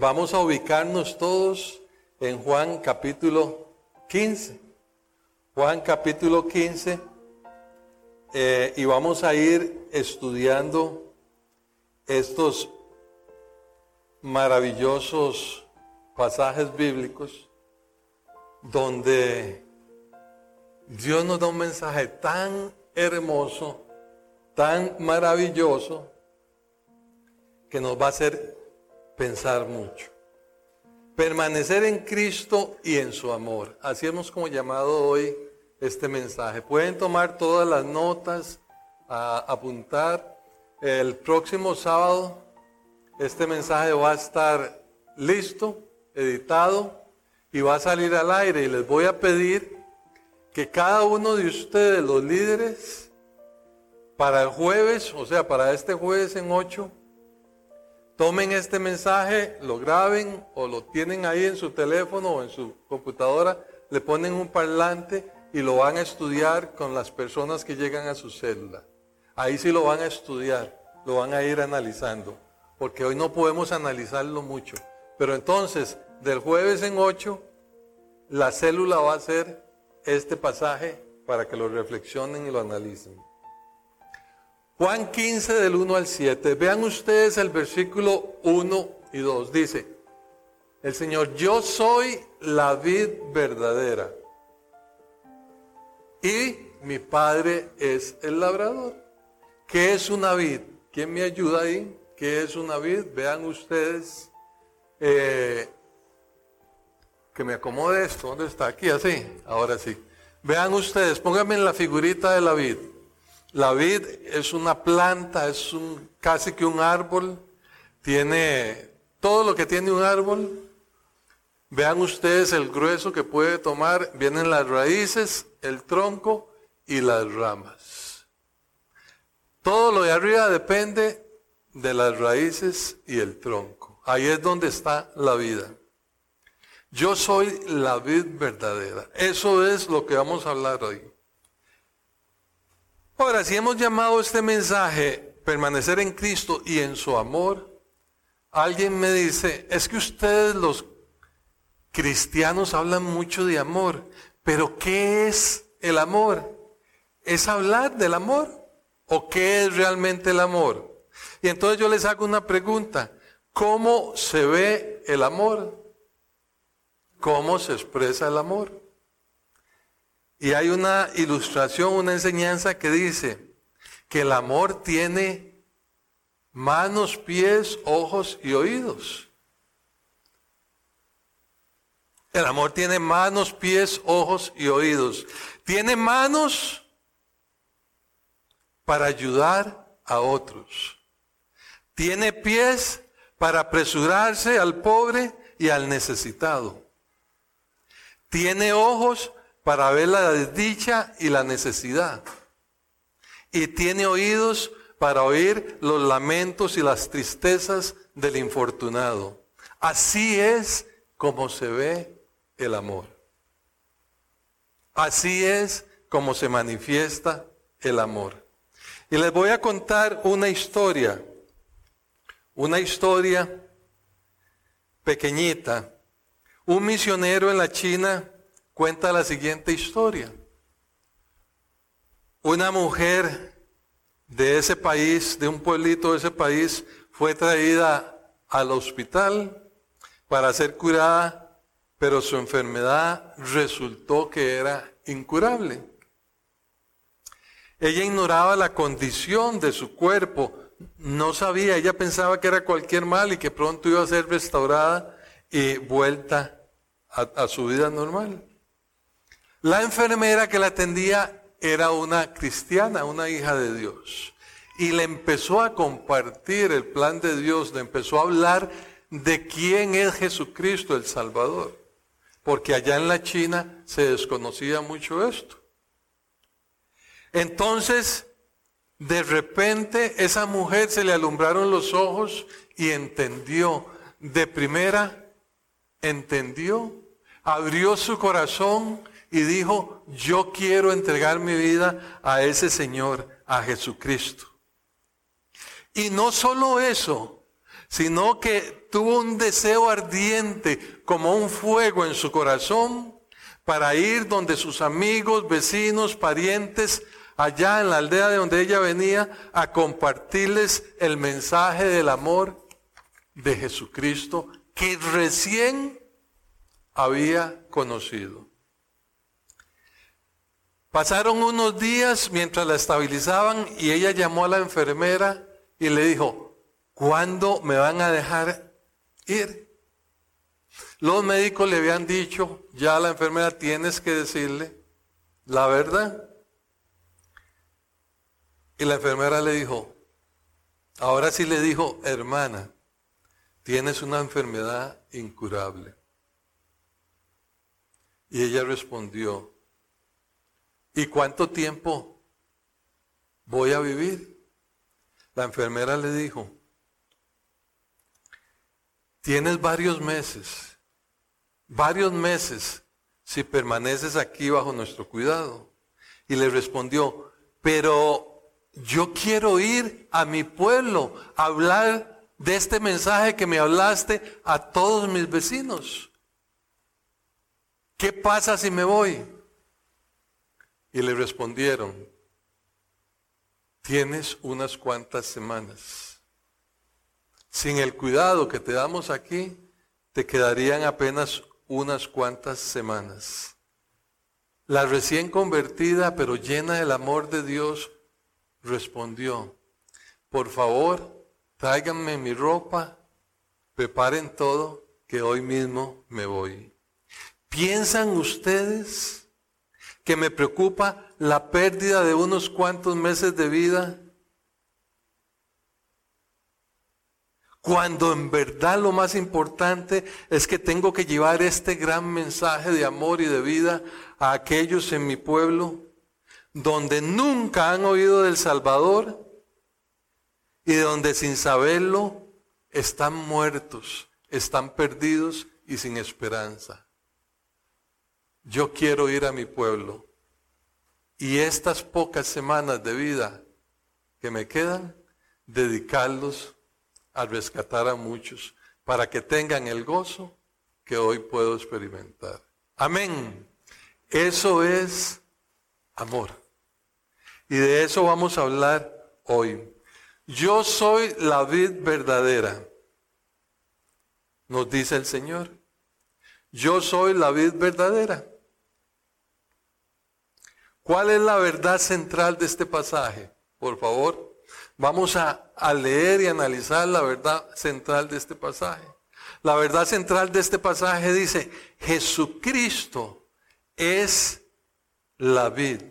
vamos a ubicarnos todos en Juan capítulo 15. Juan capítulo 15 eh, y vamos a ir estudiando estos maravillosos pasajes bíblicos donde Dios nos da un mensaje tan hermoso, tan maravilloso, que nos va a hacer pensar mucho. Permanecer en Cristo y en su amor. Así hemos como llamado hoy este mensaje. Pueden tomar todas las notas, a apuntar. El próximo sábado este mensaje va a estar listo, editado y va a salir al aire. Y les voy a pedir que cada uno de ustedes, los líderes, para el jueves, o sea, para este jueves en 8, tomen este mensaje, lo graben o lo tienen ahí en su teléfono o en su computadora, le ponen un parlante y lo van a estudiar con las personas que llegan a su célula. Ahí sí lo van a estudiar, lo van a ir analizando, porque hoy no podemos analizarlo mucho. Pero entonces, del jueves en 8, la célula va a ser este pasaje para que lo reflexionen y lo analicen. Juan 15 del 1 al 7. Vean ustedes el versículo 1 y 2. Dice, el Señor, yo soy la vid verdadera y mi Padre es el labrador. ¿Qué es una vid? ¿Quién me ayuda ahí? ¿Qué es una vid? Vean ustedes. Eh, que me acomode esto. ¿Dónde está? Aquí, así. Ahora sí. Vean ustedes, pónganme en la figurita de la vid. La vid es una planta, es casi que un árbol, tiene todo lo que tiene un árbol. Vean ustedes el grueso que puede tomar, vienen las raíces, el tronco y las ramas. Todo lo de arriba depende de las raíces y el tronco. Ahí es donde está la vida. Yo soy la vid verdadera. Eso es lo que vamos a hablar hoy. Ahora, si hemos llamado este mensaje permanecer en Cristo y en su amor, alguien me dice, es que ustedes los cristianos hablan mucho de amor, pero ¿qué es el amor? ¿Es hablar del amor? ¿O qué es realmente el amor? Y entonces yo les hago una pregunta, ¿cómo se ve el amor? ¿Cómo se expresa el amor? Y hay una ilustración, una enseñanza que dice que el amor tiene manos, pies, ojos y oídos. El amor tiene manos, pies, ojos y oídos. Tiene manos para ayudar a otros. Tiene pies para apresurarse al pobre y al necesitado. Tiene ojos para ver la desdicha y la necesidad. Y tiene oídos para oír los lamentos y las tristezas del infortunado. Así es como se ve el amor. Así es como se manifiesta el amor. Y les voy a contar una historia, una historia pequeñita. Un misionero en la China cuenta la siguiente historia. Una mujer de ese país, de un pueblito de ese país, fue traída al hospital para ser curada, pero su enfermedad resultó que era incurable. Ella ignoraba la condición de su cuerpo, no sabía, ella pensaba que era cualquier mal y que pronto iba a ser restaurada y vuelta a, a su vida normal. La enfermera que la atendía era una cristiana, una hija de Dios. Y le empezó a compartir el plan de Dios, le empezó a hablar de quién es Jesucristo el Salvador. Porque allá en la China se desconocía mucho esto. Entonces, de repente, esa mujer se le alumbraron los ojos y entendió. De primera, entendió, abrió su corazón y dijo, yo quiero entregar mi vida a ese Señor, a Jesucristo. Y no solo eso, sino que tuvo un deseo ardiente como un fuego en su corazón para ir donde sus amigos, vecinos, parientes, allá en la aldea de donde ella venía, a compartirles el mensaje del amor de Jesucristo que recién había conocido. Pasaron unos días mientras la estabilizaban y ella llamó a la enfermera y le dijo, ¿cuándo me van a dejar ir? Los médicos le habían dicho, ya a la enfermera tienes que decirle la verdad. Y la enfermera le dijo, ahora sí le dijo, hermana, tienes una enfermedad incurable. Y ella respondió, ¿y cuánto tiempo voy a vivir? La enfermera le dijo, tienes varios meses varios meses si permaneces aquí bajo nuestro cuidado. Y le respondió, pero yo quiero ir a mi pueblo a hablar de este mensaje que me hablaste a todos mis vecinos. ¿Qué pasa si me voy? Y le respondieron, tienes unas cuantas semanas. Sin el cuidado que te damos aquí, te quedarían apenas unas cuantas semanas. La recién convertida, pero llena del amor de Dios, respondió, por favor, tráiganme mi ropa, preparen todo, que hoy mismo me voy. ¿Piensan ustedes que me preocupa la pérdida de unos cuantos meses de vida? Cuando en verdad lo más importante es que tengo que llevar este gran mensaje de amor y de vida a aquellos en mi pueblo donde nunca han oído del Salvador y donde sin saberlo están muertos, están perdidos y sin esperanza. Yo quiero ir a mi pueblo y estas pocas semanas de vida que me quedan, dedicarlos a rescatar a muchos para que tengan el gozo que hoy puedo experimentar. Amén. Eso es amor. Y de eso vamos a hablar hoy. Yo soy la vid verdadera, nos dice el Señor. Yo soy la vid verdadera. ¿Cuál es la verdad central de este pasaje? Por favor. Vamos a, leer y analizar la verdad central de este pasaje. La verdad central de este pasaje dice, Jesucristo es la vid.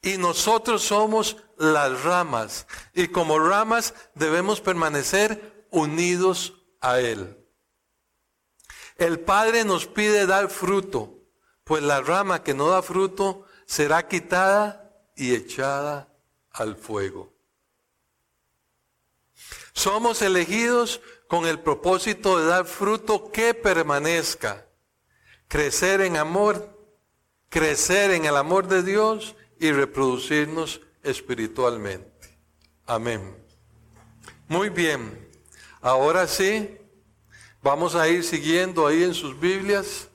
Y nosotros somos las ramas. Y como ramas debemos permanecer unidos a Él. El Padre nos pide dar fruto, pues la rama que no da fruto será quitada y echada al fuego. Somos elegidos con el propósito de dar fruto que permanezca, crecer en amor, crecer en el amor de Dios y reproducirnos espiritualmente. Amén. Muy bien, ahora sí, vamos a ir siguiendo ahí en sus Biblias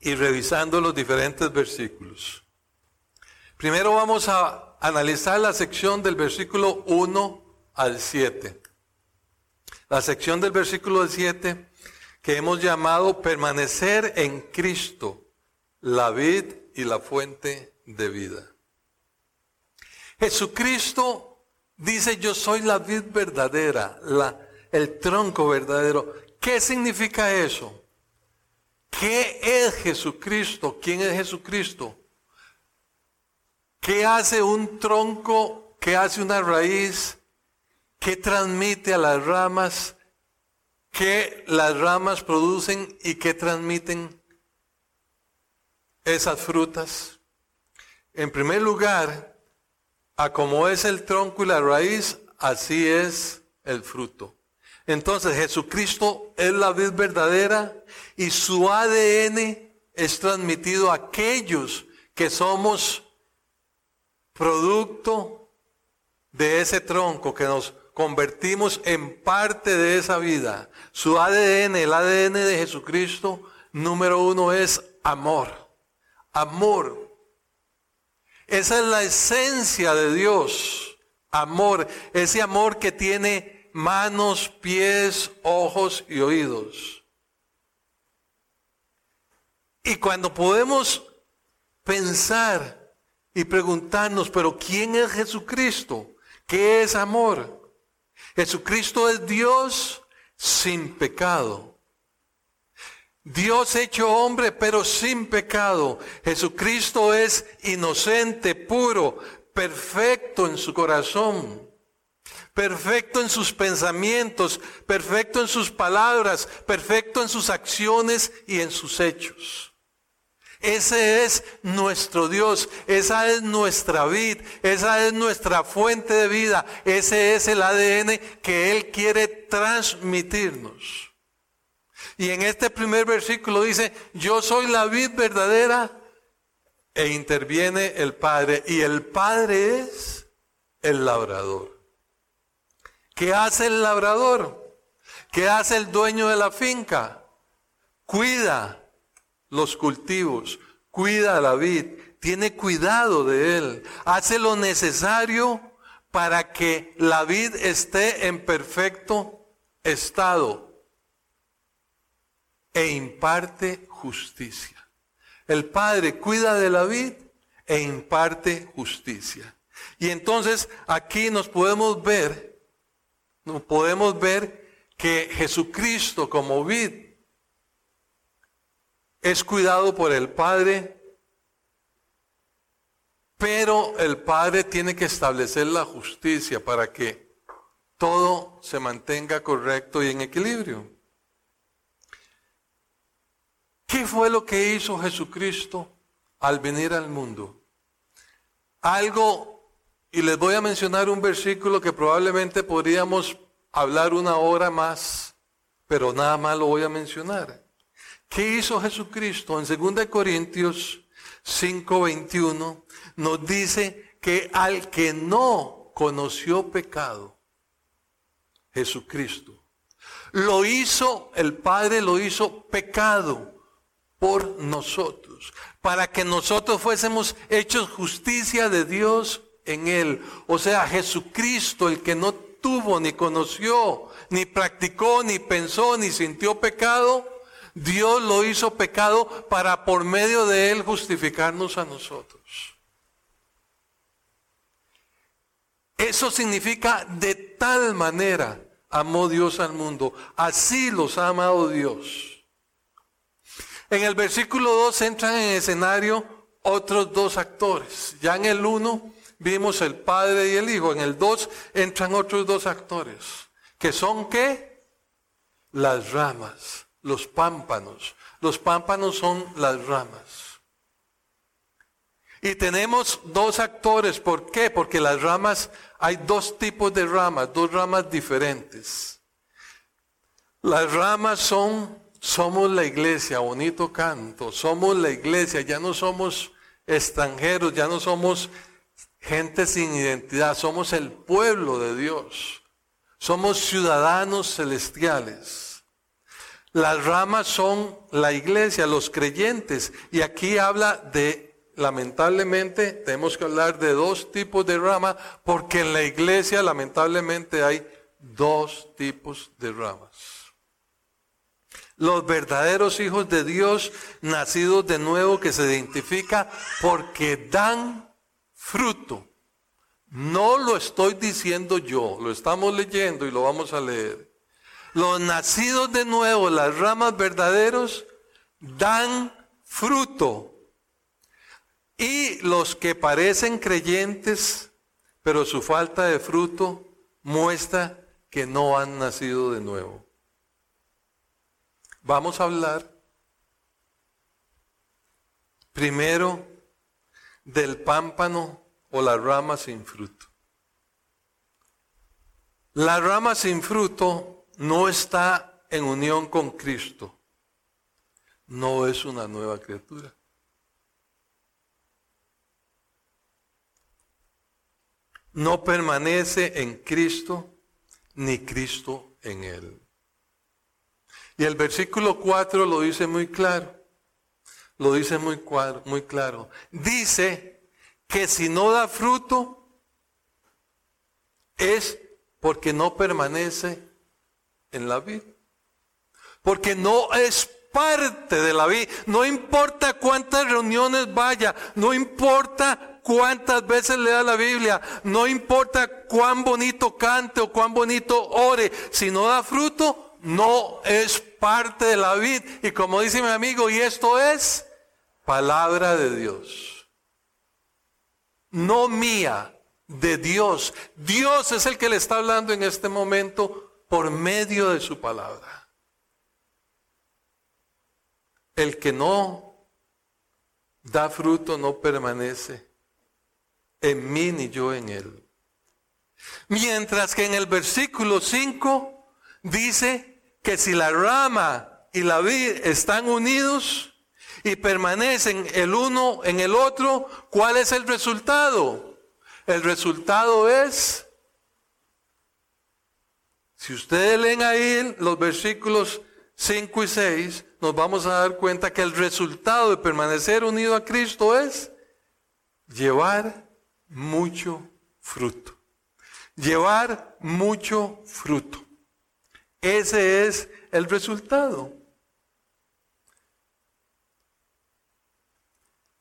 y revisando los diferentes versículos. Primero vamos a analizar la sección del versículo 1 al 7. La sección del versículo 7 que hemos llamado permanecer en Cristo, la vid y la fuente de vida. Jesucristo dice, yo soy la vid verdadera, la, el tronco verdadero. ¿Qué significa eso? ¿Qué es Jesucristo? ¿Quién es Jesucristo? ¿Qué hace un tronco? ¿Qué hace una raíz? ¿Qué transmite a las ramas? ¿Qué las ramas producen y qué transmiten esas frutas? En primer lugar, a como es el tronco y la raíz, así es el fruto. Entonces Jesucristo es la vid verdadera y su ADN es transmitido a aquellos que somos producto de ese tronco, que nos convertimos en parte de esa vida. Su ADN, el ADN de Jesucristo, número uno es amor. Amor. Esa es la esencia de Dios. Amor. Ese amor que tiene manos, pies, ojos y oídos. Y cuando podemos pensar y preguntarnos, pero ¿quién es Jesucristo? ¿Qué es amor? Jesucristo es Dios sin pecado. Dios hecho hombre, pero sin pecado. Jesucristo es inocente, puro, perfecto en su corazón, perfecto en sus pensamientos, perfecto en sus palabras, perfecto en sus acciones y en sus hechos. Ese es nuestro Dios, esa es nuestra vida, esa es nuestra fuente de vida, ese es el ADN que Él quiere transmitirnos. Y en este primer versículo dice, yo soy la vid verdadera e interviene el Padre. Y el Padre es el labrador. ¿Qué hace el labrador? ¿Qué hace el dueño de la finca? Cuida, los cultivos, cuida la vid, tiene cuidado de él, hace lo necesario para que la vid esté en perfecto estado e imparte justicia. El Padre cuida de la vid e imparte justicia. Y entonces aquí nos podemos ver, podemos ver que Jesucristo como vid es cuidado por el Padre, pero el Padre tiene que establecer la justicia para que todo se mantenga correcto y en equilibrio. ¿Qué fue lo que hizo Jesucristo al venir al mundo? Algo, y les voy a mencionar un versículo que probablemente podríamos hablar una hora más, pero nada más lo voy a mencionar. ¿Qué hizo Jesucristo? En 2 Corintios 5:21 nos dice que al que no conoció pecado, Jesucristo, lo hizo, el Padre lo hizo pecado por nosotros, para que nosotros fuésemos hechos justicia de Dios en Él. O sea, Jesucristo, el que no tuvo, ni conoció, ni practicó, ni pensó, ni sintió pecado, Dios lo hizo pecado para por medio de él justificarnos a nosotros. Eso significa de tal manera amó Dios al mundo. Así los ha amado Dios. En el versículo 2 entran en escenario otros dos actores. Ya en el 1 vimos el Padre y el Hijo. En el 2 entran otros dos actores. ¿Que son qué? Las ramas los pámpanos. Los pámpanos son las ramas. Y tenemos dos actores. ¿Por qué? Porque las ramas, hay dos tipos de ramas, dos ramas diferentes. Las ramas son, somos la iglesia, bonito canto, somos la iglesia, ya no somos extranjeros, ya no somos gente sin identidad, somos el pueblo de Dios, somos ciudadanos celestiales. Las ramas son la iglesia, los creyentes. Y aquí habla de, lamentablemente, tenemos que hablar de dos tipos de ramas, porque en la iglesia lamentablemente hay dos tipos de ramas. Los verdaderos hijos de Dios, nacidos de nuevo, que se identifica porque dan fruto. No lo estoy diciendo yo, lo estamos leyendo y lo vamos a leer. Los nacidos de nuevo, las ramas verdaderos, dan fruto. Y los que parecen creyentes, pero su falta de fruto muestra que no han nacido de nuevo. Vamos a hablar primero del pámpano o la rama sin fruto. La rama sin fruto no está en unión con Cristo, no es una nueva criatura. no permanece en Cristo, ni Cristo en él. Y el versículo 4 lo dice muy claro. Lo dice muy, muy claro. Dice que si no da fruto es porque no permanece en la vida. Porque no es parte de la vida. No importa cuántas reuniones vaya, no importa cuántas veces lea la Biblia, no importa cuán bonito cante o cuán bonito ore, si no da fruto, no es parte de la vida. Y como dice mi amigo, y esto es palabra de Dios. No mía, de Dios. Dios es el que le está hablando en este momento por medio de su palabra. El que no da fruto no permanece en mí ni yo en él. Mientras que en el versículo 5 dice que si la rama y la vid están unidos y permanecen el uno en el otro, ¿cuál es el resultado? El resultado es, si ustedes leen ahí los versículos 5 y 6, nos vamos a dar cuenta que el resultado de permanecer unido a Cristo es llevar mucho fruto. Llevar mucho fruto. Ese es el resultado.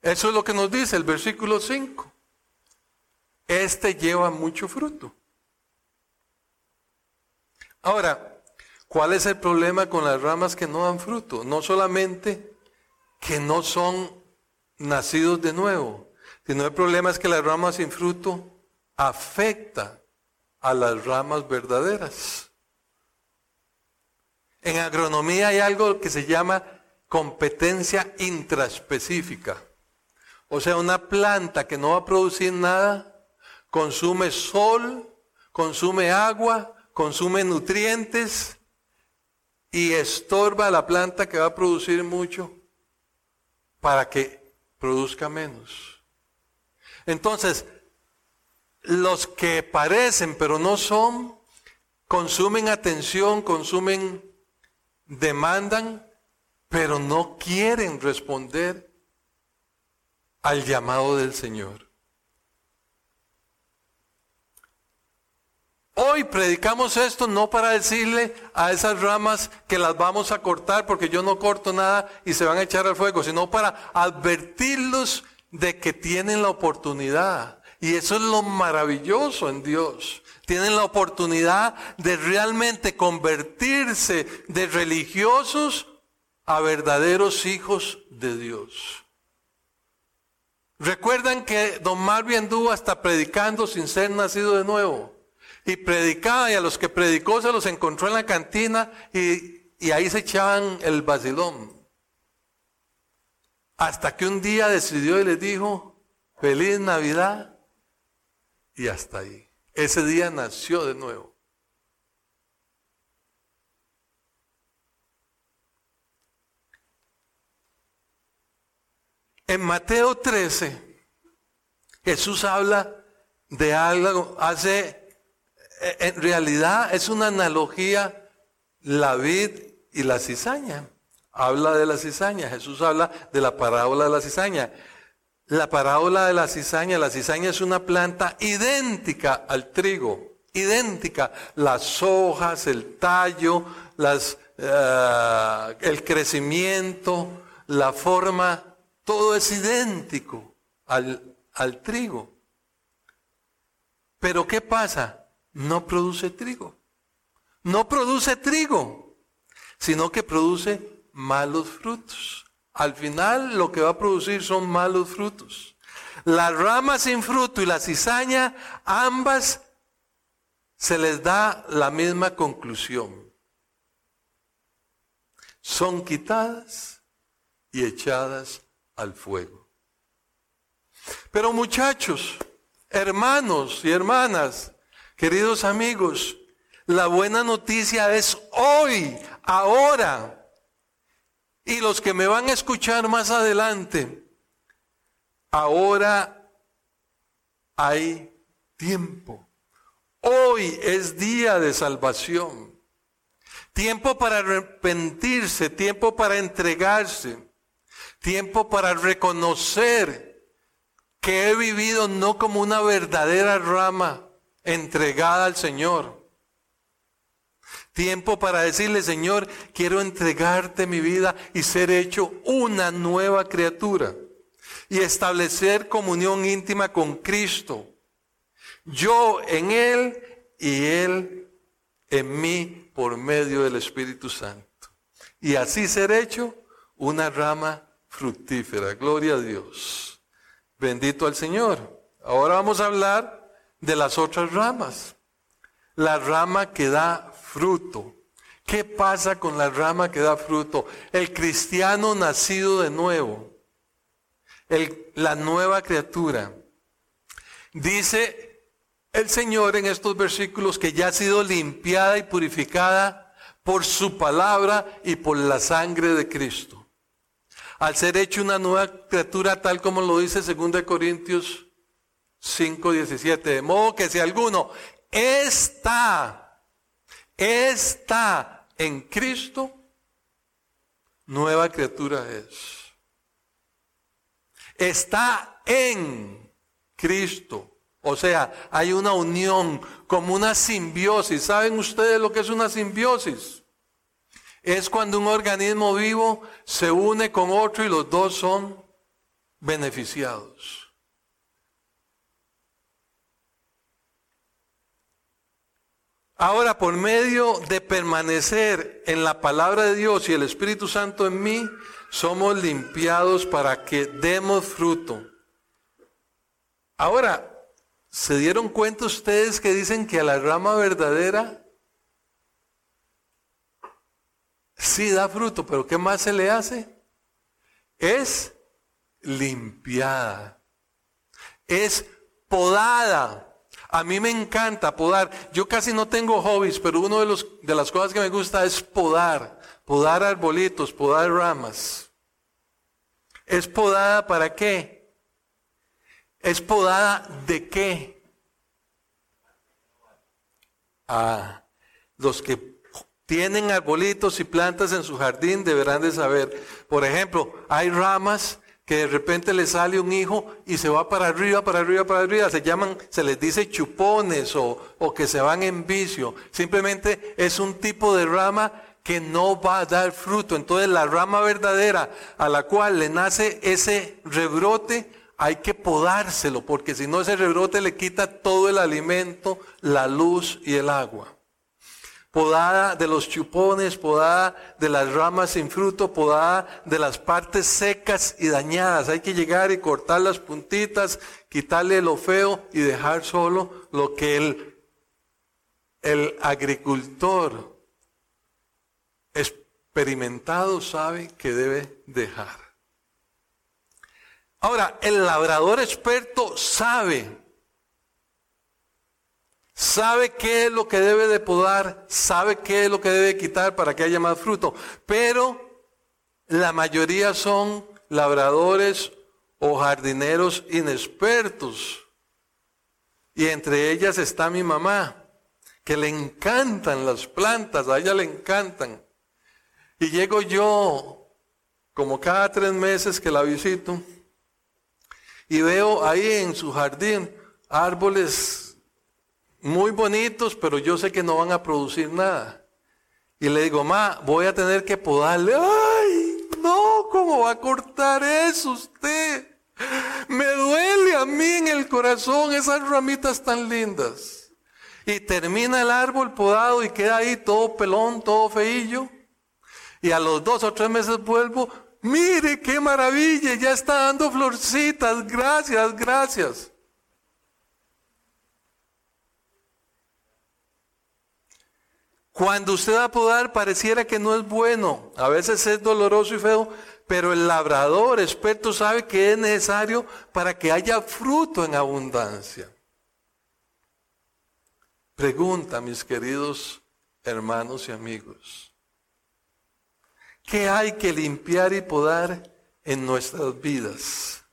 Eso es lo que nos dice el versículo 5. Este lleva mucho fruto. Ahora, ¿Cuál es el problema con las ramas que no dan fruto? No solamente que no son nacidos de nuevo, sino el problema es que las ramas sin fruto afecta a las ramas verdaderas. En agronomía hay algo que se llama competencia intraspecífica. O sea, una planta que no va a producir nada, consume sol, consume agua, consume nutrientes, y estorba a la planta que va a producir mucho para que produzca menos. Entonces, los que parecen pero no son, consumen atención, consumen, demandan, pero no quieren responder al llamado del Señor. Hoy predicamos esto no para decirle a esas ramas que las vamos a cortar porque yo no corto nada y se van a echar al fuego, sino para advertirlos de que tienen la oportunidad. Y eso es lo maravilloso en Dios. Tienen la oportunidad de realmente convertirse de religiosos a verdaderos hijos de Dios. Recuerdan que don Marvin anduvo hasta predicando sin ser nacido de nuevo y predicaba y a los que predicó se los encontró en la cantina y, y ahí se echaban el vacilón. Hasta que un día decidió y les dijo, feliz Navidad y hasta ahí. Ese día nació de nuevo. En Mateo 13, Jesús habla de algo, hace eh, en realidad es una analogía la vid y la cizaña. Habla de la cizaña, Jesús habla de la parábola de la cizaña. La parábola de la cizaña, la cizaña es una planta idéntica al trigo, idéntica. Las hojas, el tallo, las, eh, el crecimiento, la forma, todo es idéntico al, al trigo. Pero ¿qué pasa? no produce trigo. No produce trigo, sino que produce malos frutos. Al final lo que va a producir son malos frutos. La rama sin fruto y la cizaña, ambas se les da la misma conclusión. Son quitadas y echadas al fuego. Pero muchachos, hermanos y hermanas, Queridos amigos, la buena noticia es hoy, ahora. Y los que me van a escuchar más adelante, ahora hay tiempo. Hoy es día de salvación. Tiempo para arrepentirse, tiempo para entregarse, tiempo para reconocer que he vivido no como una verdadera rama entregada al Señor. Tiempo para decirle, Señor, quiero entregarte mi vida y ser hecho una nueva criatura y establecer comunión íntima con Cristo. Yo en Él y Él en mí por medio del Espíritu Santo. Y así ser hecho una rama fructífera. Gloria a Dios. Bendito al Señor. Ahora vamos a hablar de las otras ramas. La rama que da fruto. ¿Qué pasa con la rama que da fruto? El cristiano nacido de nuevo la nueva criatura. Dice el Señor en estos versículos que ya ha sido limpiada y purificada por su palabra y por la sangre de Cristo. Al ser hecho una nueva criatura tal como lo dice 2 Corintios 5, 17. De modo que si alguno está, está en Cristo, nueva criatura es está en Cristo. O sea, hay una unión, como una simbiosis. ¿Saben ustedes lo que es una simbiosis? Es cuando un organismo vivo se une con otro y los dos son beneficiados. Ahora, por medio de permanecer en la palabra de Dios y el Espíritu Santo en mí, somos limpiados para que demos fruto. Ahora, ¿se dieron cuenta ustedes que dicen que a la rama verdadera sí da fruto, pero ¿qué más se le hace? Es limpiada, es podada. A mí me encanta podar. Yo casi no tengo hobbies, pero una de, de las cosas que me gusta es podar podar arbolitos, podar ramas. ¿Es podada para qué? ¿Es podada de qué? Ah, los que tienen arbolitos y plantas en su jardín deberán de saber. Por ejemplo, hay ramas que de repente le sale un hijo y se va para arriba, para arriba, para arriba. Se llaman, se les dice chupones o, que se van en vicio. Simplemente es un tipo de rama que no va a dar fruto. Entonces la rama verdadera a la cual le nace ese rebrote, hay que podárselo, porque si no ese rebrote le quita todo el alimento, la luz y el agua. Podada de los chupones, podada de las ramas sin fruto, podada de las partes secas y dañadas. Hay que llegar y cortar las puntitas, quitarle lo feo y dejar solo lo que el, el agricultor experimentado sabe que debe dejar. Ahora, el labrador experto sabe, sabe qué es lo que debe de podar, sabe qué es lo que debe quitar para que haya más fruto, pero la mayoría son labradores o jardineros inexpertos. Y entre ellas está mi mamá, que le encantan las plantas, a ella le encantan. Y llego yo, como cada tres meses que la visito, y veo ahí en su jardín árboles muy bonitos, pero yo sé que no van a producir nada. Y le digo, ma, voy a tener que podarle. ¡Ay! No, ¿cómo va a cortar eso usted? Me duele a mí en el corazón esas ramitas tan lindas. Y termina el árbol podado y queda ahí todo pelón, todo feillo. Y a los dos o tres meses vuelvo, mire qué maravilla, ya está dando florcitas, gracias, gracias. Cuando usted va a podar pareciera que no es bueno, a veces es doloroso y feo, pero el labrador experto sabe que es necesario para que haya fruto en abundancia. Pregunta, mis queridos hermanos y amigos. ¿Qué hay que limpiar y podar en nuestras vidas?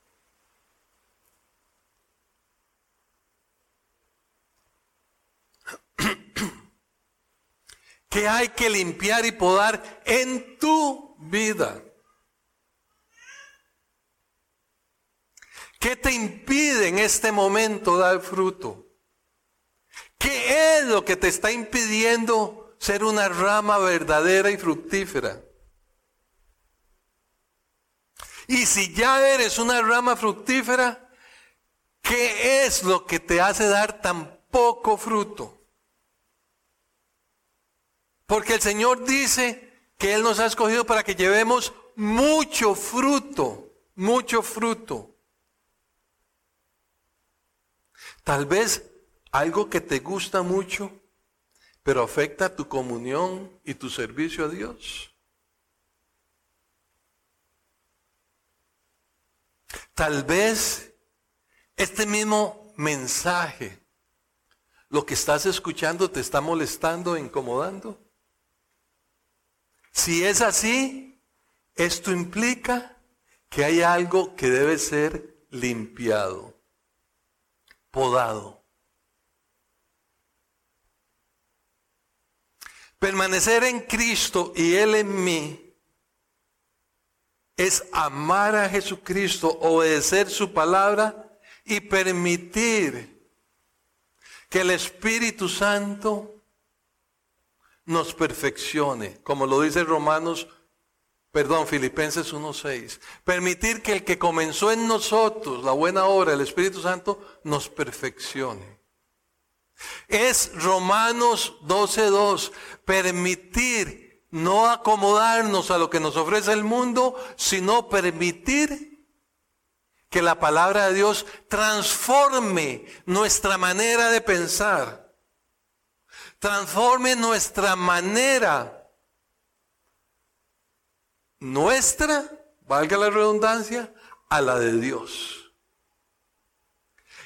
¿Qué hay que limpiar y podar en tu vida? ¿Qué te impide en este momento dar fruto? ¿Qué es lo que te está impidiendo ser una rama verdadera y fructífera? Y si ya eres una rama fructífera, ¿qué es lo que te hace dar tan poco fruto? Porque el Señor dice que Él nos ha escogido para que llevemos mucho fruto, mucho fruto. Tal vez algo que te gusta mucho, pero afecta tu comunión y tu servicio a Dios. Tal vez este mismo mensaje, lo que estás escuchando, te está molestando, incomodando. Si es así, esto implica que hay algo que debe ser limpiado, podado. Permanecer en Cristo y Él en mí es amar a Jesucristo, obedecer su palabra y permitir que el Espíritu Santo nos perfeccione, como lo dice Romanos, perdón, Filipenses 1.6. Permitir que el que comenzó en nosotros la buena obra, el Espíritu Santo, nos perfeccione. Es Romanos 12.2, permitir no acomodarnos a lo que nos ofrece el mundo, sino permitir que la palabra de Dios transforme nuestra manera de pensar transforme nuestra manera, nuestra, valga la redundancia, a la de Dios.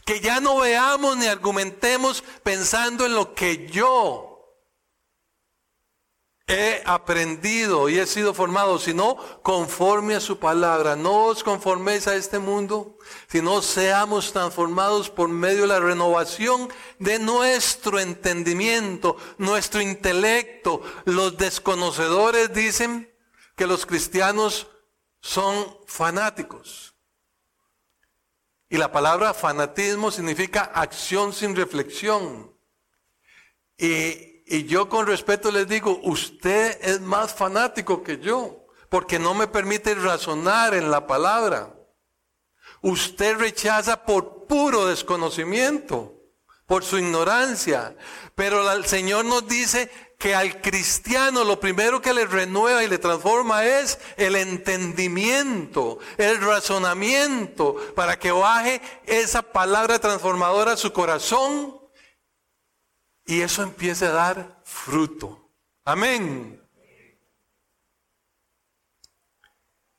Que ya no veamos ni argumentemos pensando en lo que yo he aprendido y he sido formado, sino conforme a su palabra. No os conforméis a este mundo, sino seamos transformados por medio de la renovación de nuestro entendimiento, nuestro intelecto. Los desconocedores dicen que los cristianos son fanáticos. Y la palabra fanatismo significa acción sin reflexión. Y y yo con respeto les digo, usted es más fanático que yo, porque no me permite razonar en la palabra. Usted rechaza por puro desconocimiento, por su ignorancia. Pero el Señor nos dice que al cristiano lo primero que le renueva y le transforma es el entendimiento, el razonamiento, para que baje esa palabra transformadora a su corazón y eso empiece a dar fruto. Amén.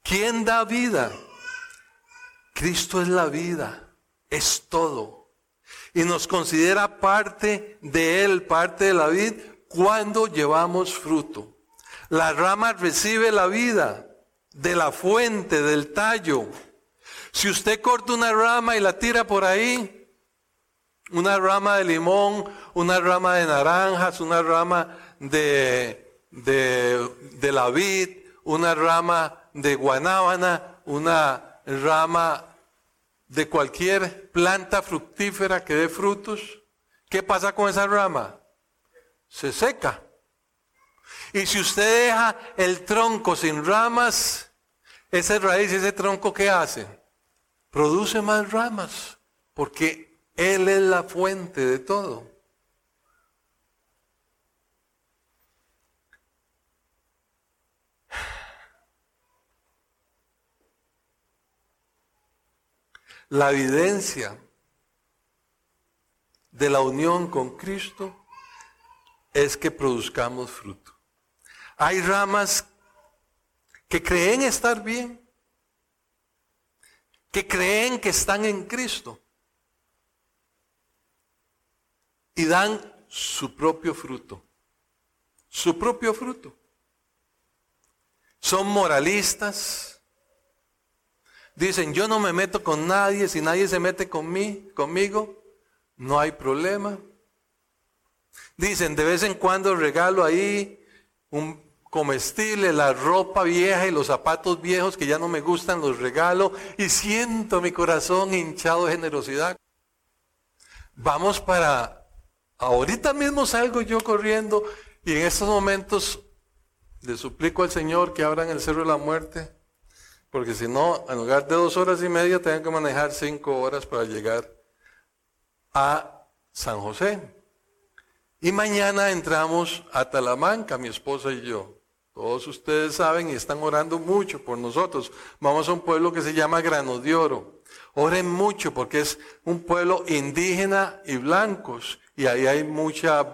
¿Quién da vida? Cristo es la vida, es todo. Y nos considera parte de Él, parte de la vida, cuando llevamos fruto. La rama recibe la vida de la fuente, del tallo. Si usted corta una rama y la tira por ahí, una rama de limón, una rama de naranjas, una rama de, de, la vid, una rama de guanábana, una rama de cualquier planta fructífera que dé frutos. ¿Qué pasa con esa rama? Se seca. Y si usted deja el tronco sin ramas, esa raíz, ese tronco, ¿qué hace? Produce más ramas, porque él es la fuente de todo. La evidencia de la unión con Cristo es que produzcamos fruto. Hay ramas que creen estar bien, que creen que están en Cristo, y dan su propio fruto. Su propio fruto. Son moralistas. Dicen, yo no me meto con nadie, si nadie se mete con mí, conmigo, no hay problema. Dicen, de vez en cuando regalo ahí un comestible, la ropa vieja y los zapatos viejos que ya no me gustan, los regalo y siento mi corazón hinchado de generosidad. Vamos para, ahorita mismo salgo yo corriendo y en estos momentos le suplico al Señor que abran el cerro de la muerte, porque si no, en lugar de dos horas y media, tengo que manejar cinco horas para llegar a San José. Y mañana entramos a Talamanca, mi esposa y yo. Todos ustedes saben y están orando mucho por nosotros. Vamos a un pueblo que se llama Grano de Oro. Oren mucho porque es un pueblo indígena y blancos. Y ahí hay mucha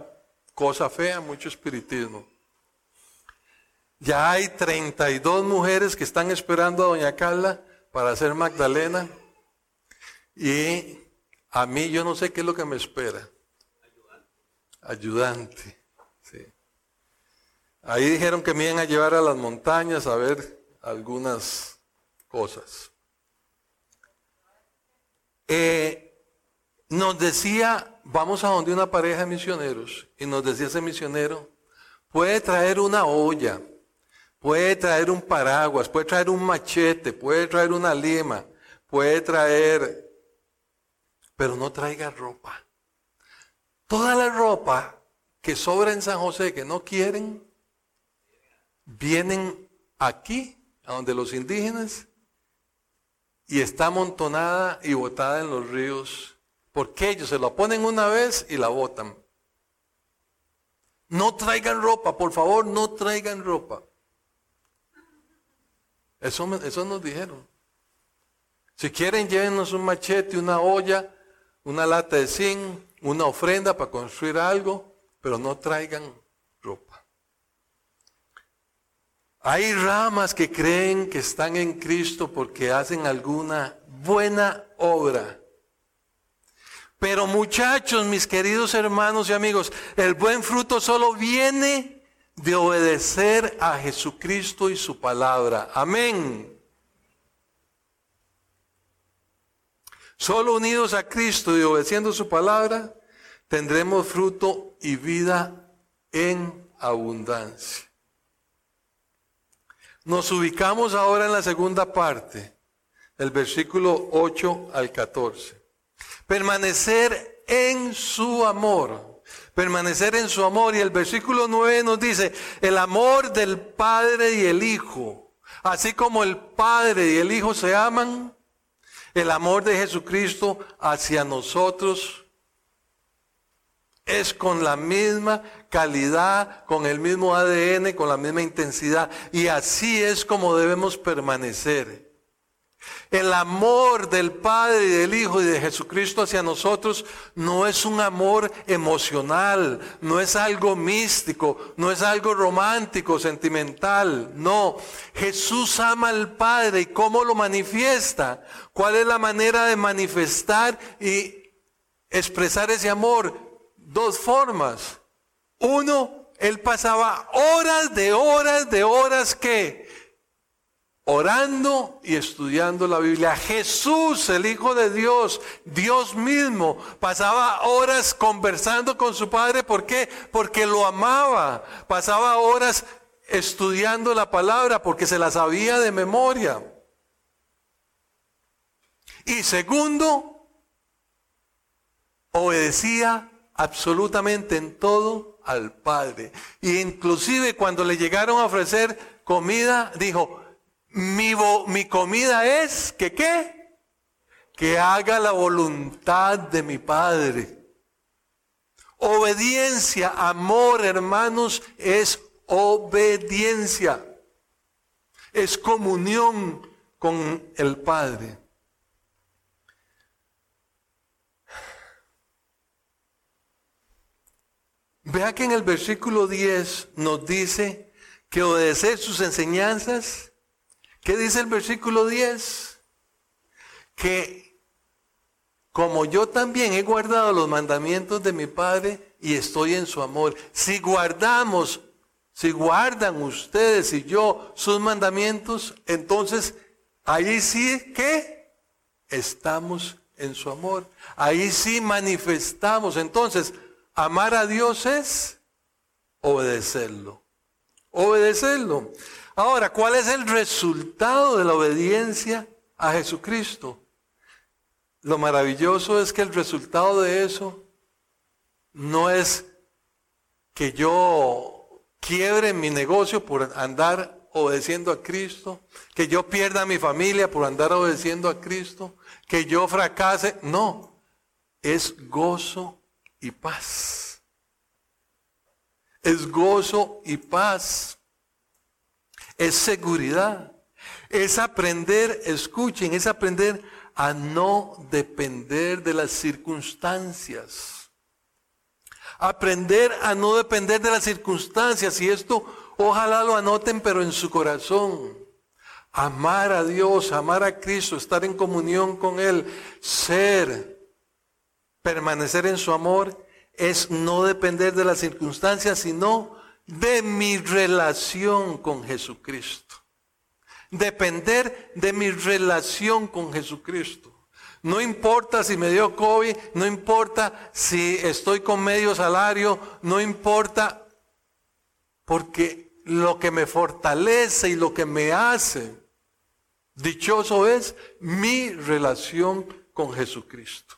cosa fea, mucho espiritismo. Ya hay 32 mujeres que están esperando a Doña Carla para hacer Magdalena. Y a mí yo no sé qué es lo que me espera. Ayudante. Ahí dijeron que me iban a llevar a las montañas a ver algunas cosas. Eh, nos decía, vamos a donde una pareja de misioneros, y nos decía ese misionero, puede traer una olla, puede traer un paraguas, puede traer un machete, puede traer una lima, puede traer, pero no traiga ropa. Toda la ropa que sobra en San José que no quieren, vienen aquí, a donde los indígenas, y está amontonada y botada en los ríos, porque ellos se la ponen una vez y la botan. No traigan ropa, por favor, no traigan ropa. Eso, eso nos dijeron. Si quieren, llévenos un machete, una olla, una lata de zinc, una ofrenda para construir algo, pero no traigan ropa. Hay ramas que creen que están en Cristo porque hacen alguna buena obra. Pero muchachos, mis queridos hermanos y amigos, el buen fruto solo viene de obedecer a Jesucristo y su palabra. Amén. Solo unidos a Cristo y obedeciendo su palabra, tendremos fruto y vida en abundancia. Nos ubicamos ahora en la segunda parte, el versículo 8 al 14. Permanecer en su amor. Permanecer en su amor. Y el versículo 9 nos dice, el amor del Padre y el Hijo. Así como el Padre y el Hijo se aman, el amor de Jesucristo hacia nosotros es con la misma calidad, con el mismo ADN, con la misma intensidad. Y así es como debemos permanecer. El amor del Padre y del Hijo y de Jesucristo hacia nosotros no es un amor emocional, no es algo místico, no es algo romántico, sentimental. No, Jesús ama al Padre y cómo lo manifiesta. ¿Cuál es la manera de manifestar y expresar ese amor? dos formas. Uno, él pasaba horas de horas de horas que orando y estudiando la Biblia. Jesús, el Hijo de Dios, Dios mismo, pasaba horas conversando con su Padre. ¿Por qué? Porque lo amaba. Pasaba horas estudiando la palabra porque se la sabía de memoria. Y segundo, obedecía absolutamente en todo al Padre. Y inclusive cuando le llegaron a ofrecer comida, dijo, mi, mi comida es que qué? Que haga la voluntad de mi Padre. Obediencia, amor, hermanos, es obediencia. Es comunión con el Padre. Vea que en el versículo 10 nos dice que obedecer sus enseñanzas. ¿Qué dice el versículo 10? Que como yo también he guardado los mandamientos de mi Padre y estoy en su amor. Si guardamos, si guardan ustedes y yo sus mandamientos, entonces ahí sí que estamos en su amor. Ahí sí manifestamos. Entonces, Amar a Dios es obedecerlo. obedecerlo. Ahora, ¿cuál es el resultado de la obediencia a Jesucristo? Lo maravilloso es que el resultado de eso no es que yo quiebre mi negocio por andar obedeciendo a Cristo, que yo pierda mi familia por andar obedeciendo a Cristo, que yo fracase. No, es gozo y paz. Es gozo y paz. Es seguridad. Es aprender, escuchen, es aprender a no depender de las circunstancias. Aprender a no depender de las circunstancias. Y esto ojalá lo anoten, pero en su corazón. Amar a Dios, amar a Cristo, estar en comunión con Él, ser, permanecer en su amor, es no depender de las circunstancias, sino de mi relación con Jesucristo. Depender de mi relación con Jesucristo. No importa si me dio COVID, no importa si estoy con medio salario, no importa, porque lo que me fortalece y lo que me hace dichoso es mi relación con Jesucristo.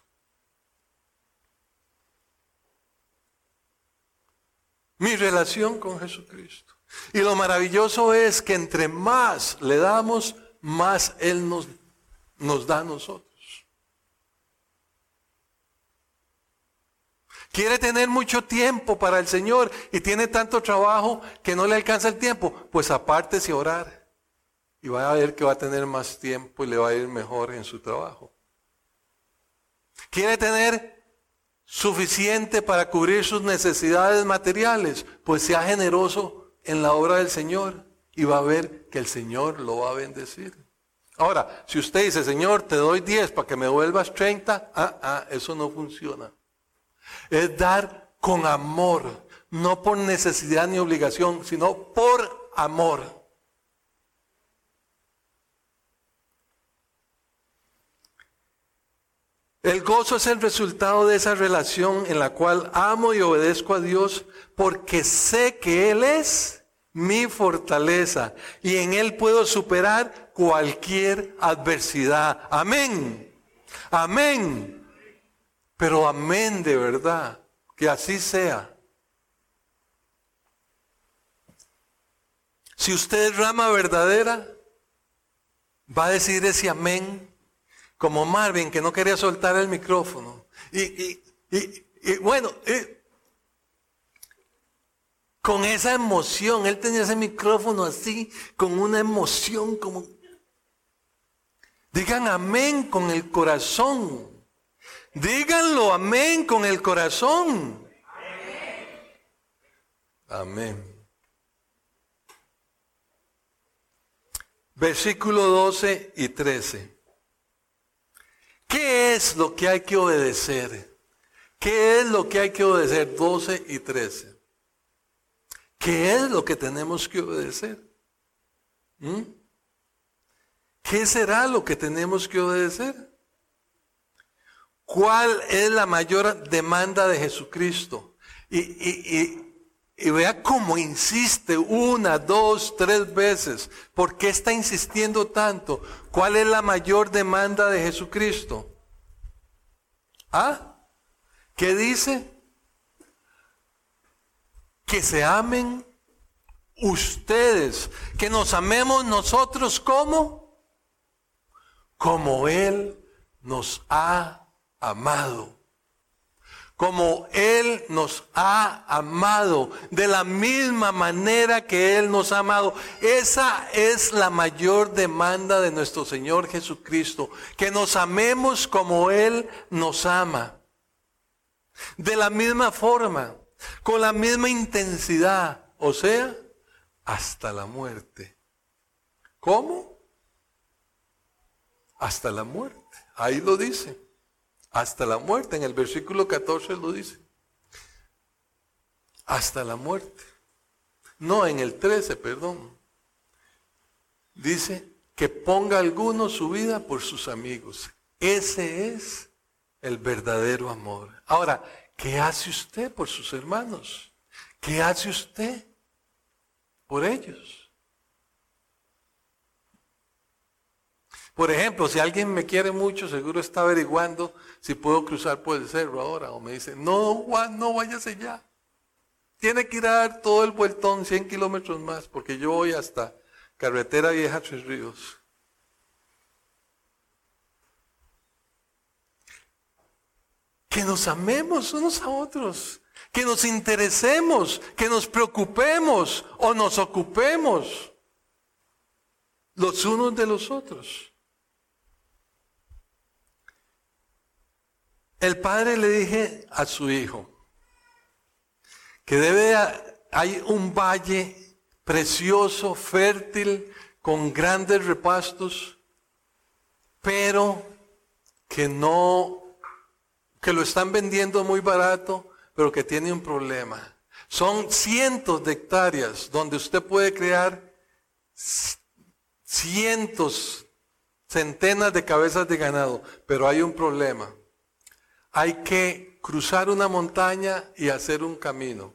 Mi relación con Jesucristo. Y lo maravilloso es que entre más le damos, más Él nos, nos da a nosotros. Quiere tener mucho tiempo para el Señor y tiene tanto trabajo que no le alcanza el tiempo. Pues apártese a orar y va a ver que va a tener más tiempo y le va a ir mejor en su trabajo. Quiere tener suficiente para cubrir sus necesidades materiales, pues sea generoso en la obra del Señor y va a ver que el Señor lo va a bendecir. Ahora, si usted dice, Señor, te doy 10 para que me vuelvas 30, ah, ah, eso no funciona. Es dar con amor, no por necesidad ni obligación, sino por amor. El gozo es el resultado de esa relación en la cual amo y obedezco a Dios porque sé que Él es mi fortaleza y en Él puedo superar cualquier adversidad. Amén. Amén. Pero amén de verdad, que así sea. Si usted es rama verdadera, va a decir ese amén como Marvin que no quería soltar el micrófono. Y, bueno, con esa emoción, él tenía ese micrófono así, con una emoción como... Digan amén con el corazón. Díganlo amén con el corazón. Amén. Versículo 12 y 13. ¿Qué es lo que hay que obedecer? ¿Qué es lo que hay que obedecer? 12 y 13. ¿Qué es lo que tenemos que obedecer? ¿Mm? ¿Qué será lo que tenemos que obedecer? ¿Cuál es la mayor demanda de Jesucristo? Y, vea cómo insiste una, dos, tres veces. ¿Por qué está insistiendo tanto? ¿Cuál es la mayor demanda de Jesucristo? ¿Ah? ¿Qué dice? Que se amen ustedes, que nos amemos nosotros como, como Él nos ha amado. Como Él nos ha amado, de la misma manera que Él nos ha amado. Esa es la mayor demanda de nuestro Señor Jesucristo, que nos amemos como Él nos ama. De la misma forma, con la misma intensidad, o sea, hasta la muerte. ¿Cómo? Hasta la muerte. Ahí lo dice hasta la muerte. En el versículo 14 lo dice. Hasta la muerte. No, en el 13, perdón. Dice que ponga alguno su vida por sus amigos. Ese es el verdadero amor. Ahora, ¿qué hace usted por sus hermanos? ¿Qué hace usted? por ellos. Por ejemplo, si alguien me quiere mucho, seguro está averiguando si puedo cruzar por el cerro ahora. O me dice, no, Juan, no váyase ya. Tiene que ir a dar todo el vueltón, 100 kilómetros más, porque yo voy hasta Carretera Vieja Tres Ríos. Que nos amemos unos a otros, que nos interesemos, que nos preocupemos o nos ocupemos los unos de los otros. El padre le dije a su hijo que debe, hay un valle precioso, fértil, con grandes repastos, pero que no, que lo están vendiendo muy barato, pero que tiene un problema. Son cientos de hectáreas donde usted puede crear cientos, centenas de cabezas de ganado, pero hay un problema. Hay que cruzar una montaña y hacer un camino.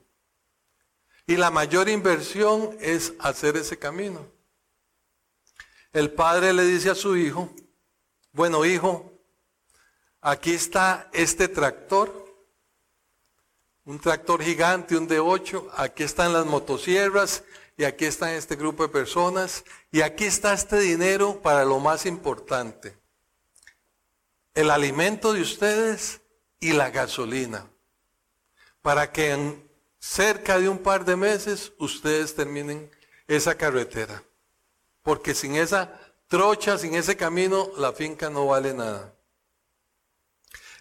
Y la mayor inversión es hacer ese camino. El padre le dice a su hijo, bueno hijo, aquí está este tractor, un tractor gigante, un D8, aquí están las motosierras y aquí está este grupo de personas y aquí está este dinero para lo más importante, el alimento de ustedes y la gasolina, para que en cerca de un par de meses ustedes terminen esa carretera. Porque sin esa trocha, sin ese camino, la finca no vale nada.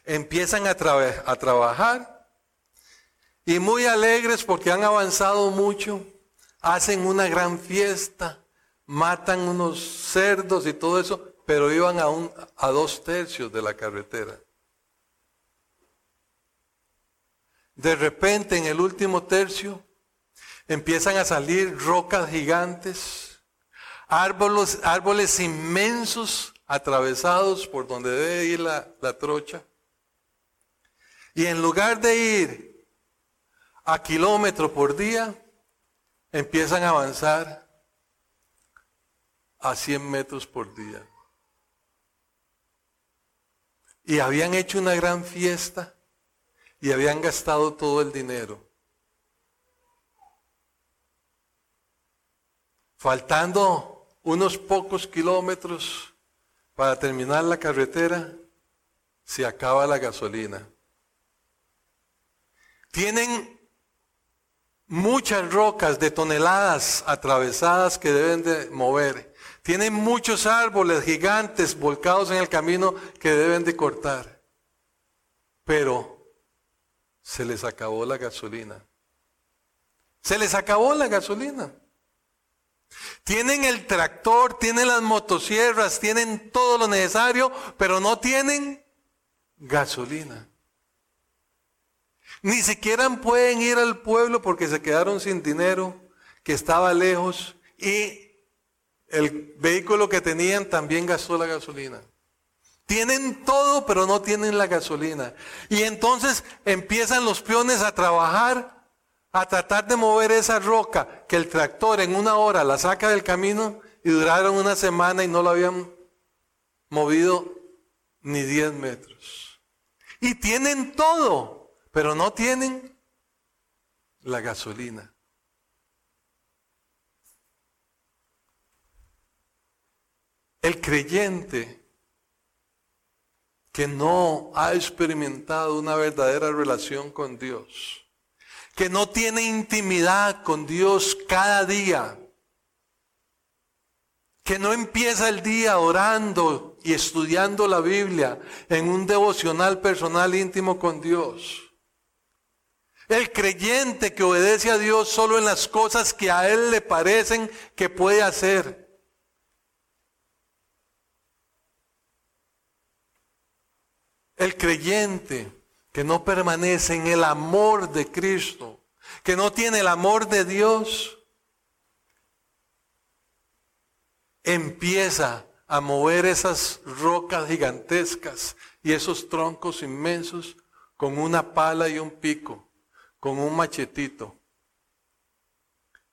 Empiezan a, a trabajar y muy alegres porque han avanzado mucho, hacen una gran fiesta, matan unos cerdos y todo eso, pero iban a, un, a dos tercios de la carretera. De repente en el último tercio empiezan a salir rocas gigantes, árboles, árboles inmensos atravesados por donde debe ir la, la trocha. Y en lugar de ir a kilómetro por día, empiezan a avanzar a 100 metros por día. Y habían hecho una gran fiesta y habían gastado todo el dinero. Faltando unos pocos kilómetros para terminar la carretera, se acaba la gasolina. Tienen muchas rocas de toneladas atravesadas que deben de mover. Tienen muchos árboles gigantes volcados en el camino que deben de cortar. Pero se les acabó la gasolina. Se les acabó la gasolina. Tienen el tractor, tienen las motosierras, tienen todo lo necesario, pero no tienen gasolina. Ni siquiera pueden ir al pueblo porque se quedaron sin dinero, que estaba lejos, y el vehículo que tenían también gastó la gasolina. Tienen todo, pero no tienen la gasolina. Y entonces empiezan los peones a trabajar, a tratar de mover esa roca que el tractor en una hora la saca del camino y duraron una semana y no la habían movido ni 10 metros. Y tienen todo, pero no tienen la gasolina. El creyente que no ha experimentado una verdadera relación con Dios, que no tiene intimidad con Dios cada día, que no empieza el día orando y estudiando la Biblia en un devocional personal íntimo con Dios. El creyente que obedece a Dios solo en las cosas que a Él le parecen que puede hacer. El creyente que no permanece en el amor de Cristo, que no tiene el amor de Dios, empieza a mover esas rocas gigantescas y esos troncos inmensos con una pala y un pico, con un machetito.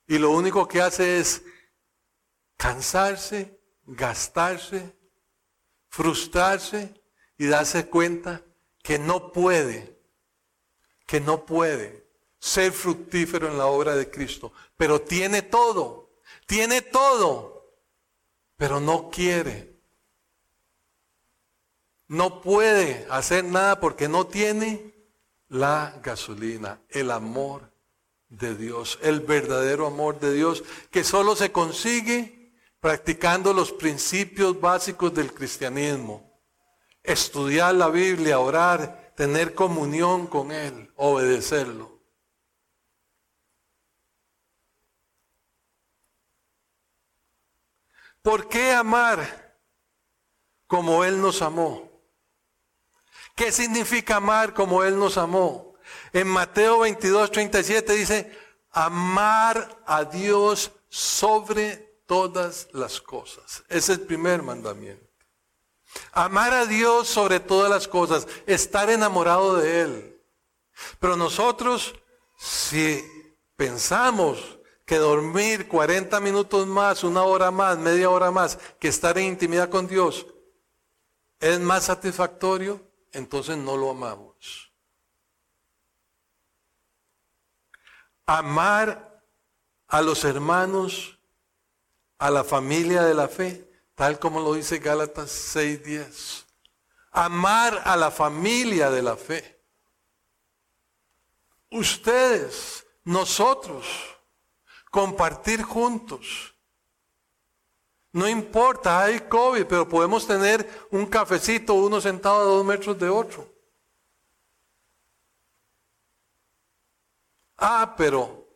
Y lo único que hace es cansarse, gastarse, frustrarse y darse cuenta que no puede, que no puede ser fructífero en la obra de Cristo. Pero tiene todo, tiene todo, pero no quiere. No puede hacer nada porque no tiene la gasolina, el amor de Dios, el verdadero amor de Dios, que solo se consigue practicando los principios básicos del cristianismo. Estudiar la Biblia, orar, tener comunión con Él, obedecerlo. ¿Por qué amar como Él nos amó? ¿Qué significa amar como Él nos amó? En Mateo 22, 37 dice, amar a Dios sobre todas las cosas. Ese es el primer mandamiento. Amar a Dios sobre todas las cosas, estar enamorado de Él. Pero nosotros, si pensamos que dormir 40 minutos más, una hora más, media hora más, que estar en intimidad con Dios, es más satisfactorio, entonces no lo amamos. Amar a los hermanos, a la familia de la fe, tal como lo dice Gálatas 6:10. Amar a la familia de la fe. Ustedes, nosotros, compartir juntos. No importa, hay COVID, pero podemos tener un cafecito, uno sentado a dos metros de otro. Ah, pero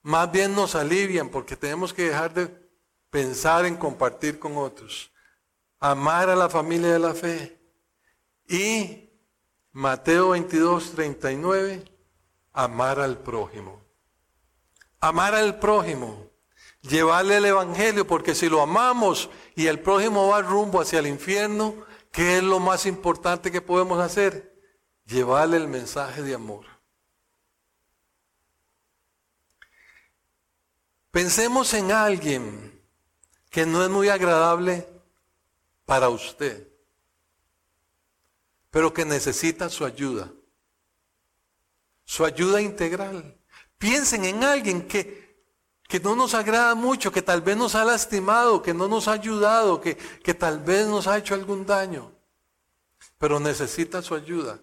más bien nos alivian porque tenemos que dejar de pensar en compartir con otros. Amar a la familia de la fe. Y Mateo 22, 39, amar al prójimo. Amar al prójimo, llevarle el Evangelio, porque si lo amamos y el prójimo va rumbo hacia el infierno, ¿qué es lo más importante que podemos hacer? Llevarle el mensaje de amor. Pensemos en alguien que no es muy agradable para usted, pero que necesita su ayuda, su ayuda integral. Piensen en alguien que, que no nos agrada mucho, que tal vez nos ha lastimado, que no nos ha ayudado, que, que tal vez nos ha hecho algún daño, pero necesita su ayuda,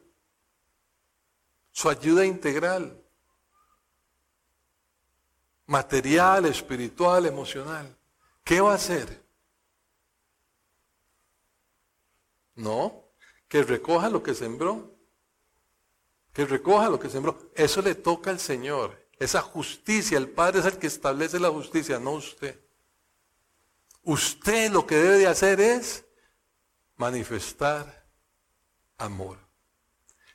su ayuda integral, material, espiritual, emocional. ¿Qué va a hacer? No, que recoja lo que sembró. Que recoja lo que sembró. Eso le toca al Señor. Esa justicia, el Padre es el que establece la justicia, no usted. Usted lo que debe de hacer es manifestar amor.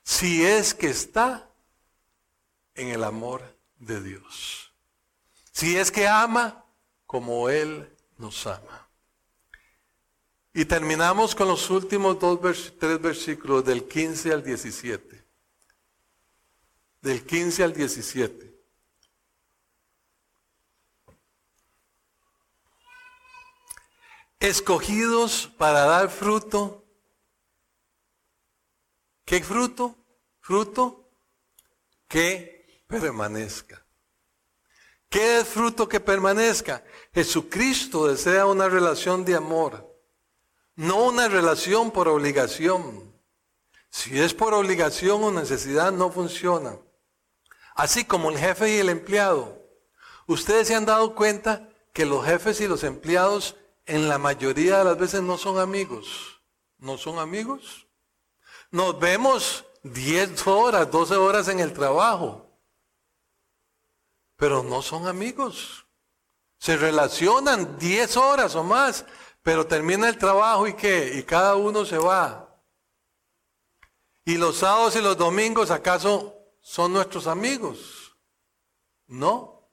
Si es que está en el amor de Dios. Si es que ama como Él nos ama. Y terminamos con los últimos dos, tres versículos del 15 al 17. Del 15 al 17. escogidos para dar fruto. ¿Qué fruto? Fruto que permanezca. ¿Qué es fruto que permanezca? Jesucristo desea una relación de amor, no una relación por obligación. Si es por obligación o necesidad, no funciona. Así como el jefe y el empleado. Ustedes se han dado cuenta que los jefes y los empleados en la mayoría de las veces no son amigos. ¿No son amigos? Nos vemos 10 horas, 12 horas en el trabajo, pero no son amigos. Se relacionan 10 horas o más, pero termina el trabajo y qué? Y cada uno se va. ¿Y los sábados y los domingos acaso son nuestros amigos? No.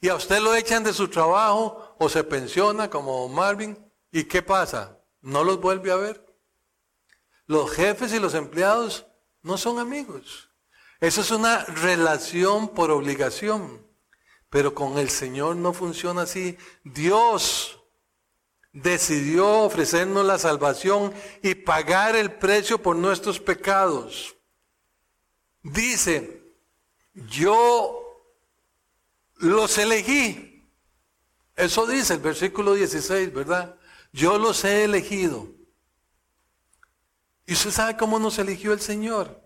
Y a usted lo echan de su trabajo o se pensiona como Marvin. ¿Y qué pasa? ¿No los vuelve a ver? Los jefes y los empleados no son amigos. Eso es una relación por obligación. Pero con el Señor no funciona así. Dios decidió ofrecernos la salvación y pagar el precio por nuestros pecados. Dice, yo los elegí. Eso dice el versículo 16, ¿verdad? Yo los he elegido. ¿Y usted sabe cómo nos eligió el Señor?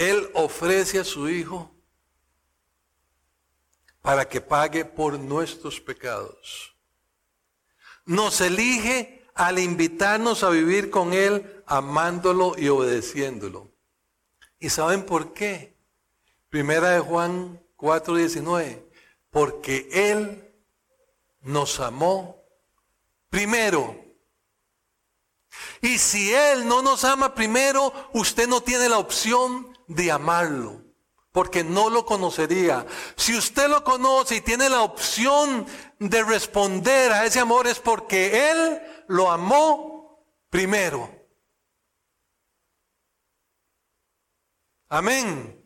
Él ofrece a su Hijo para que pague por nuestros pecados. Nos elige al invitarnos a vivir con Él, amándolo y obedeciéndolo. ¿Y saben por qué? Primera de Juan 4:19. Porque Él nos amó primero. Y si Él no nos ama primero, usted no tiene la opción de amarlo porque no lo conocería. Si usted lo conoce y tiene la opción de responder a ese amor es porque Él lo amó primero. Amén.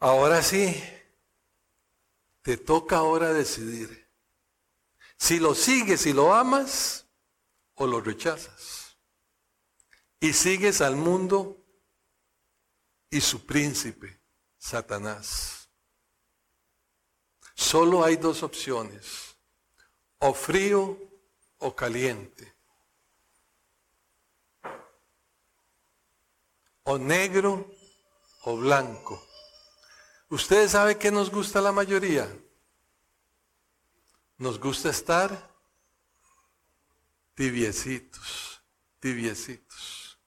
Ahora sí, te toca ahora decidir si lo sigues y lo amas o lo rechazas y sigues al mundo y su príncipe, Satanás. Solo hay dos opciones, o frío o caliente, o negro o blanco. ¿Ustedes saben qué nos gusta la mayoría? Nos gusta estar tibiecitos, tibiecitos.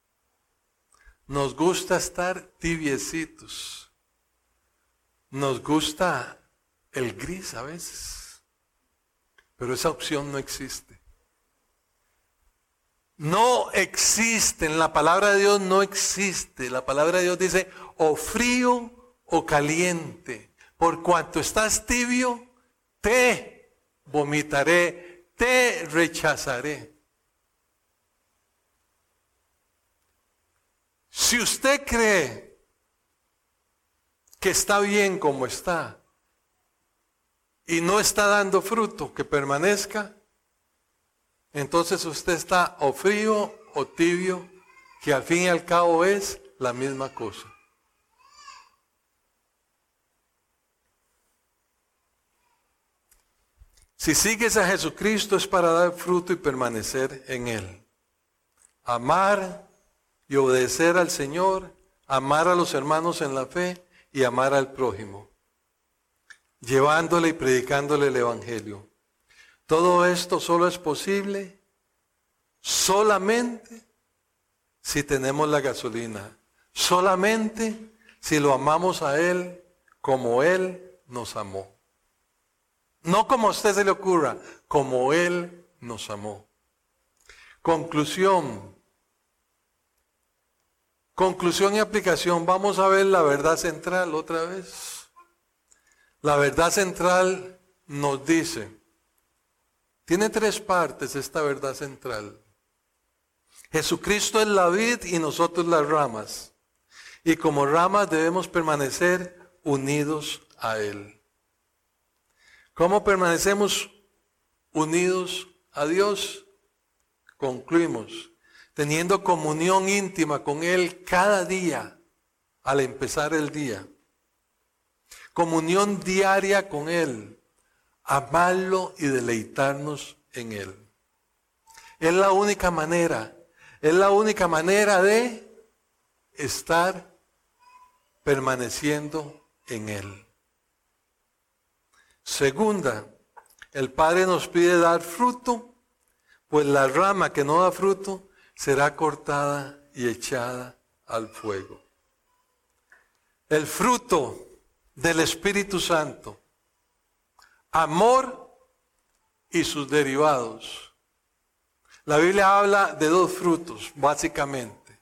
Nos gusta estar tibiecitos. Nos gusta el gris a veces. Pero esa opción no existe. No existe, en la palabra de Dios no existe. La palabra de Dios dice o frío o caliente. Por cuanto estás tibio, te vomitaré, te rechazaré. Si usted cree que está bien como está y no está dando fruto que permanezca, entonces usted está o frío o tibio, que al fin y al cabo es la misma cosa. Si sigues a Jesucristo es para dar fruto y permanecer en Él. Amar y obedecer al Señor, amar a los hermanos en la fe y amar al prójimo, llevándole y predicándole el Evangelio. Todo esto solo es posible solamente si tenemos la gasolina, solamente si lo amamos a Él como Él nos amó. No como a usted se le ocurra, como Él nos amó. Conclusión, Conclusión y aplicación. Vamos a ver la verdad central otra vez. La verdad central nos dice, tiene tres partes esta verdad central. Jesucristo es la vid y nosotros las ramas. Y como ramas debemos permanecer unidos a Él. ¿Cómo permanecemos unidos a Dios? Concluimos teniendo comunión íntima con Él cada día al empezar el día. Comunión diaria con Él, amarlo y deleitarnos en Él. Es la única manera, es la única manera de estar permaneciendo en Él. Segunda, el Padre nos pide dar fruto, pues la rama que no da fruto será cortada y echada al fuego. El fruto del Espíritu Santo, amor y sus derivados. La Biblia habla de dos frutos, básicamente.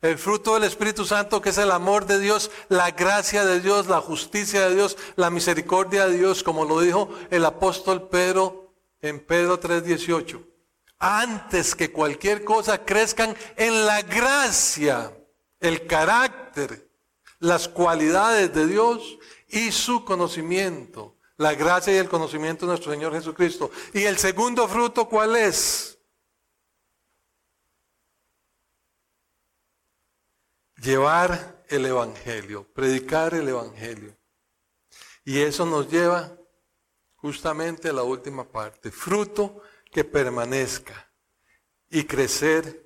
El fruto del Espíritu Santo, que es el amor de Dios, la gracia de Dios, la justicia de Dios, la misericordia de Dios, como lo dijo el apóstol Pedro en Pedro 3:18 antes que cualquier cosa crezcan en la gracia, el carácter, las cualidades de Dios y su conocimiento. La gracia y el conocimiento de nuestro Señor Jesucristo. Y el segundo fruto, ¿cuál es? Llevar el Evangelio, predicar el Evangelio. Y eso nos lleva justamente a la última parte. Fruto que permanezca y crecer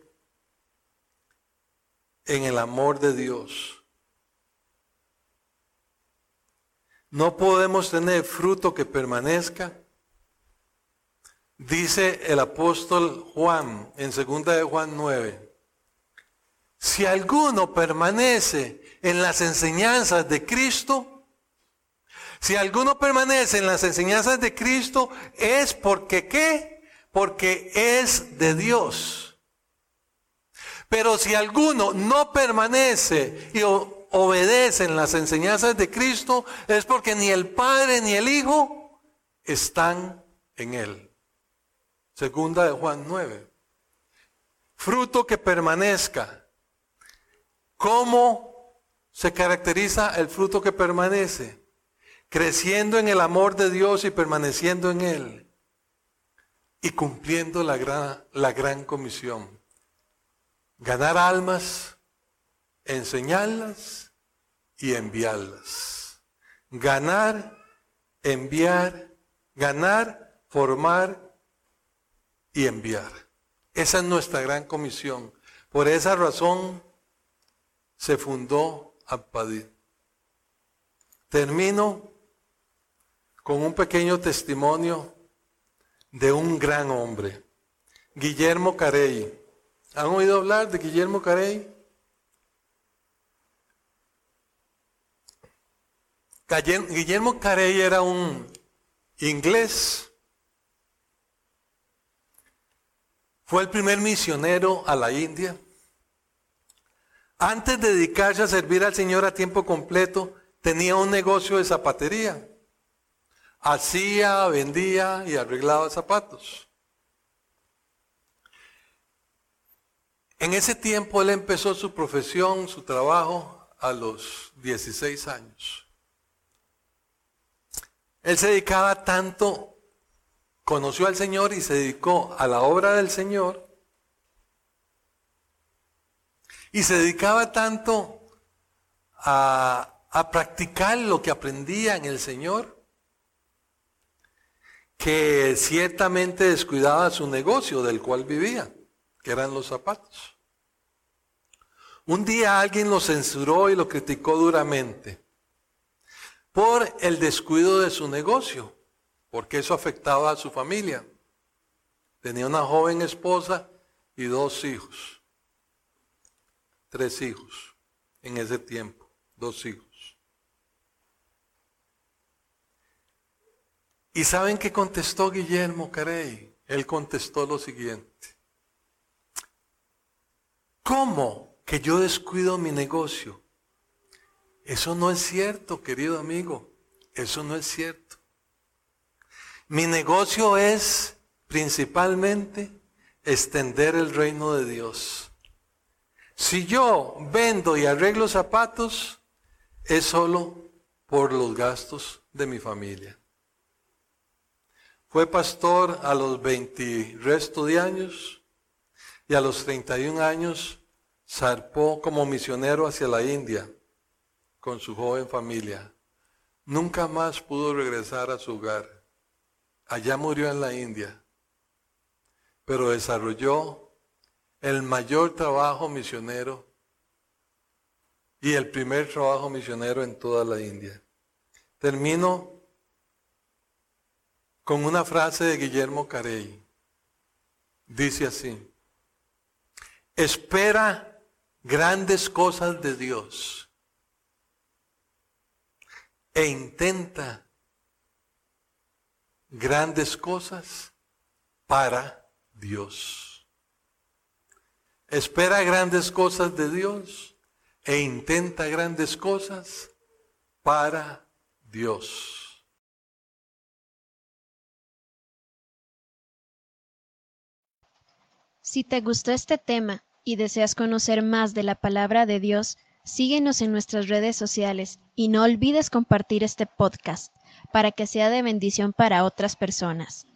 en el amor de Dios. No podemos tener fruto que permanezca. Dice el apóstol Juan en 2 de Juan 9. Si alguno permanece en las enseñanzas de Cristo, si alguno permanece en las enseñanzas de Cristo, es porque qué? Porque es de Dios. Pero si alguno no permanece y obedece en las enseñanzas de Cristo, es porque ni el Padre ni el Hijo están en él. Segunda de Juan 9. Fruto que permanezca. ¿Cómo se caracteriza el fruto que permanece? creciendo en el amor de Dios y permaneciendo en Él y cumpliendo la gran, la gran comisión. Ganar almas, enseñarlas y enviarlas. Ganar, enviar, ganar, formar y enviar. Esa es nuestra gran comisión. Por esa razón se fundó Apadí. Termino con un pequeño testimonio de un gran hombre, Guillermo Carey. ¿Han oído hablar de Guillermo Carey? Guillermo Carey era un inglés. Fue el primer misionero a la India. Antes de dedicarse a servir al Señor a tiempo completo, tenía un negocio de zapatería hacía, vendía y arreglaba zapatos. En ese tiempo él empezó su profesión, su trabajo a los 16 años. Él se dedicaba tanto, conoció al Señor y se dedicó a la obra del Señor. Y se dedicaba tanto a, a practicar lo que aprendía en el Señor que ciertamente descuidaba su negocio del cual vivía, que eran los zapatos. Un día alguien lo censuró y lo criticó duramente por el descuido de su negocio, porque eso afectaba a su familia. Tenía una joven esposa y dos hijos, tres hijos en ese tiempo, dos hijos. ¿Y saben qué contestó Guillermo Carey? Él contestó lo siguiente. ¿Cómo que yo descuido mi negocio? Eso no es cierto, querido amigo. Eso no es cierto. Mi negocio es principalmente extender el reino de Dios. Si yo vendo y arreglo zapatos, es solo por los gastos de mi familia. Fue pastor a los 20 resto de años y a los 31 años zarpó como misionero hacia la India con su joven familia. Nunca más pudo regresar a su hogar. Allá murió en la India, pero desarrolló el mayor trabajo misionero y el primer trabajo misionero en toda la India. Termino con una frase de Guillermo Carey. Dice así, espera grandes cosas de Dios e intenta grandes cosas para Dios. Espera grandes cosas de Dios e intenta grandes cosas para Dios. Si te gustó este tema y deseas conocer más de la palabra de Dios, síguenos en nuestras redes sociales y no olvides compartir este podcast para que sea de bendición para otras personas.